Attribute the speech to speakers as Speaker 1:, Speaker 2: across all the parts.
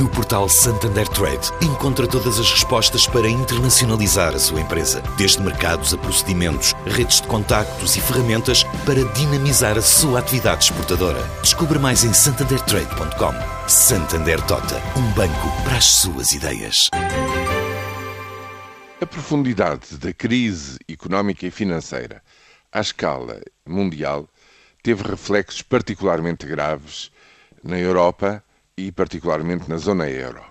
Speaker 1: No portal Santander Trade, encontra todas as respostas para internacionalizar a sua empresa, desde mercados a procedimentos, redes de contactos e ferramentas para dinamizar a sua atividade exportadora. Descubra mais em santandertrade.com. Santander Tota, um banco para as suas ideias.
Speaker 2: A profundidade da crise económica e financeira à escala mundial teve reflexos particularmente graves na Europa e particularmente na zona euro.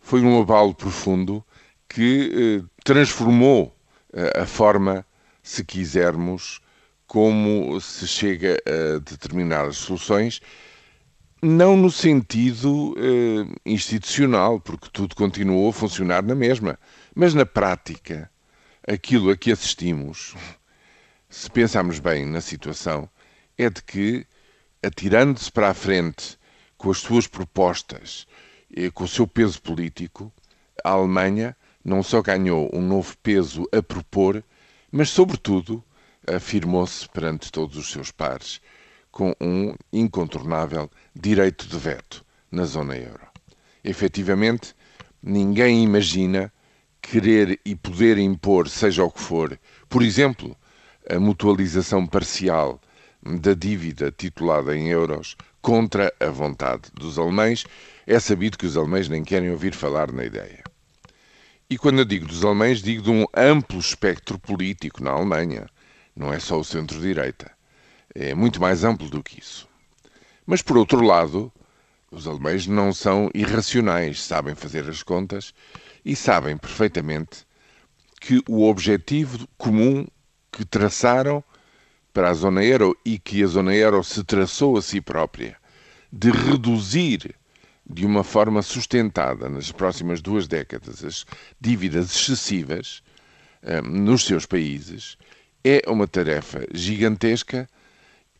Speaker 2: Foi um abalo profundo que eh, transformou eh, a forma, se quisermos, como se chega a determinadas soluções, não no sentido eh, institucional, porque tudo continuou a funcionar na mesma, mas na prática, aquilo a que assistimos, se pensarmos bem na situação, é de que, atirando-se para a frente com as suas propostas, e com o seu peso político, a Alemanha não só ganhou um novo peso a propor, mas, sobretudo, afirmou-se perante todos os seus pares com um incontornável direito de veto na zona euro. Efetivamente, ninguém imagina querer e poder impor, seja o que for, por exemplo, a mutualização parcial da dívida titulada em euros contra a vontade dos alemães. É sabido que os alemães nem querem ouvir falar na ideia. E quando eu digo dos alemães, digo de um amplo espectro político na Alemanha. Não é só o centro-direita. É muito mais amplo do que isso. Mas, por outro lado, os alemães não são irracionais, sabem fazer as contas e sabem perfeitamente que o objetivo comum que traçaram para a zona euro e que a zona euro se traçou a si própria de reduzir de uma forma sustentada nas próximas duas décadas as dívidas excessivas um, nos seus países é uma tarefa gigantesca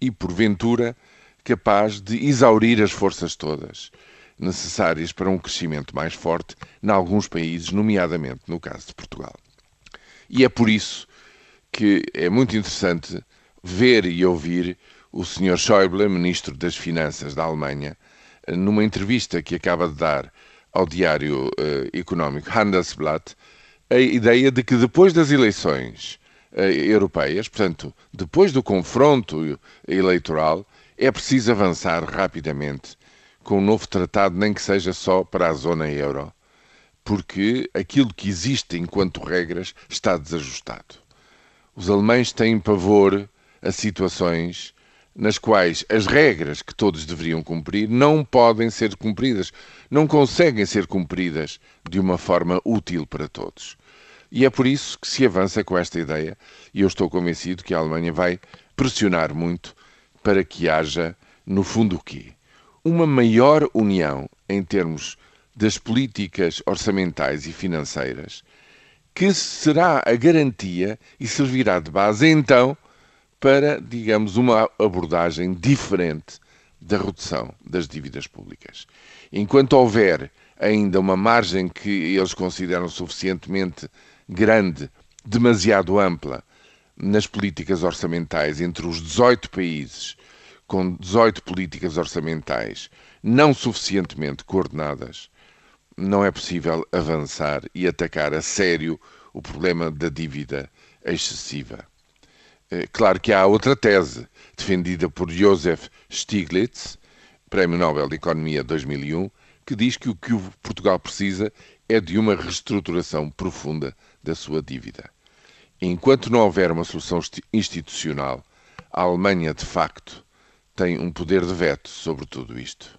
Speaker 2: e, porventura, capaz de exaurir as forças todas necessárias para um crescimento mais forte em alguns países, nomeadamente no caso de Portugal. E é por isso que é muito interessante ver e ouvir o Sr. Schäuble, ministro das Finanças da Alemanha, numa entrevista que acaba de dar ao diário uh, económico Handelsblatt, a ideia de que depois das eleições uh, europeias, portanto, depois do confronto eleitoral, é preciso avançar rapidamente com um novo tratado, nem que seja só para a zona euro, porque aquilo que existe enquanto regras está desajustado. Os alemães têm pavor a situações nas quais as regras que todos deveriam cumprir não podem ser cumpridas, não conseguem ser cumpridas de uma forma útil para todos. E é por isso que se avança com esta ideia, e eu estou convencido que a Alemanha vai pressionar muito para que haja, no fundo, o quê? Uma maior união em termos das políticas orçamentais e financeiras, que será a garantia e servirá de base, então, para, digamos, uma abordagem diferente da redução das dívidas públicas. Enquanto houver ainda uma margem que eles consideram suficientemente grande, demasiado ampla, nas políticas orçamentais entre os 18 países, com 18 políticas orçamentais não suficientemente coordenadas, não é possível avançar e atacar a sério o problema da dívida excessiva. Eh, claro que há outra tese, defendida por Joseph Stiglitz, Prémio Nobel de Economia 2001, que diz que o que Portugal precisa é de uma reestruturação profunda da sua dívida. Enquanto não houver uma solução institucional, a Alemanha, de facto, tem um poder de veto sobre tudo isto.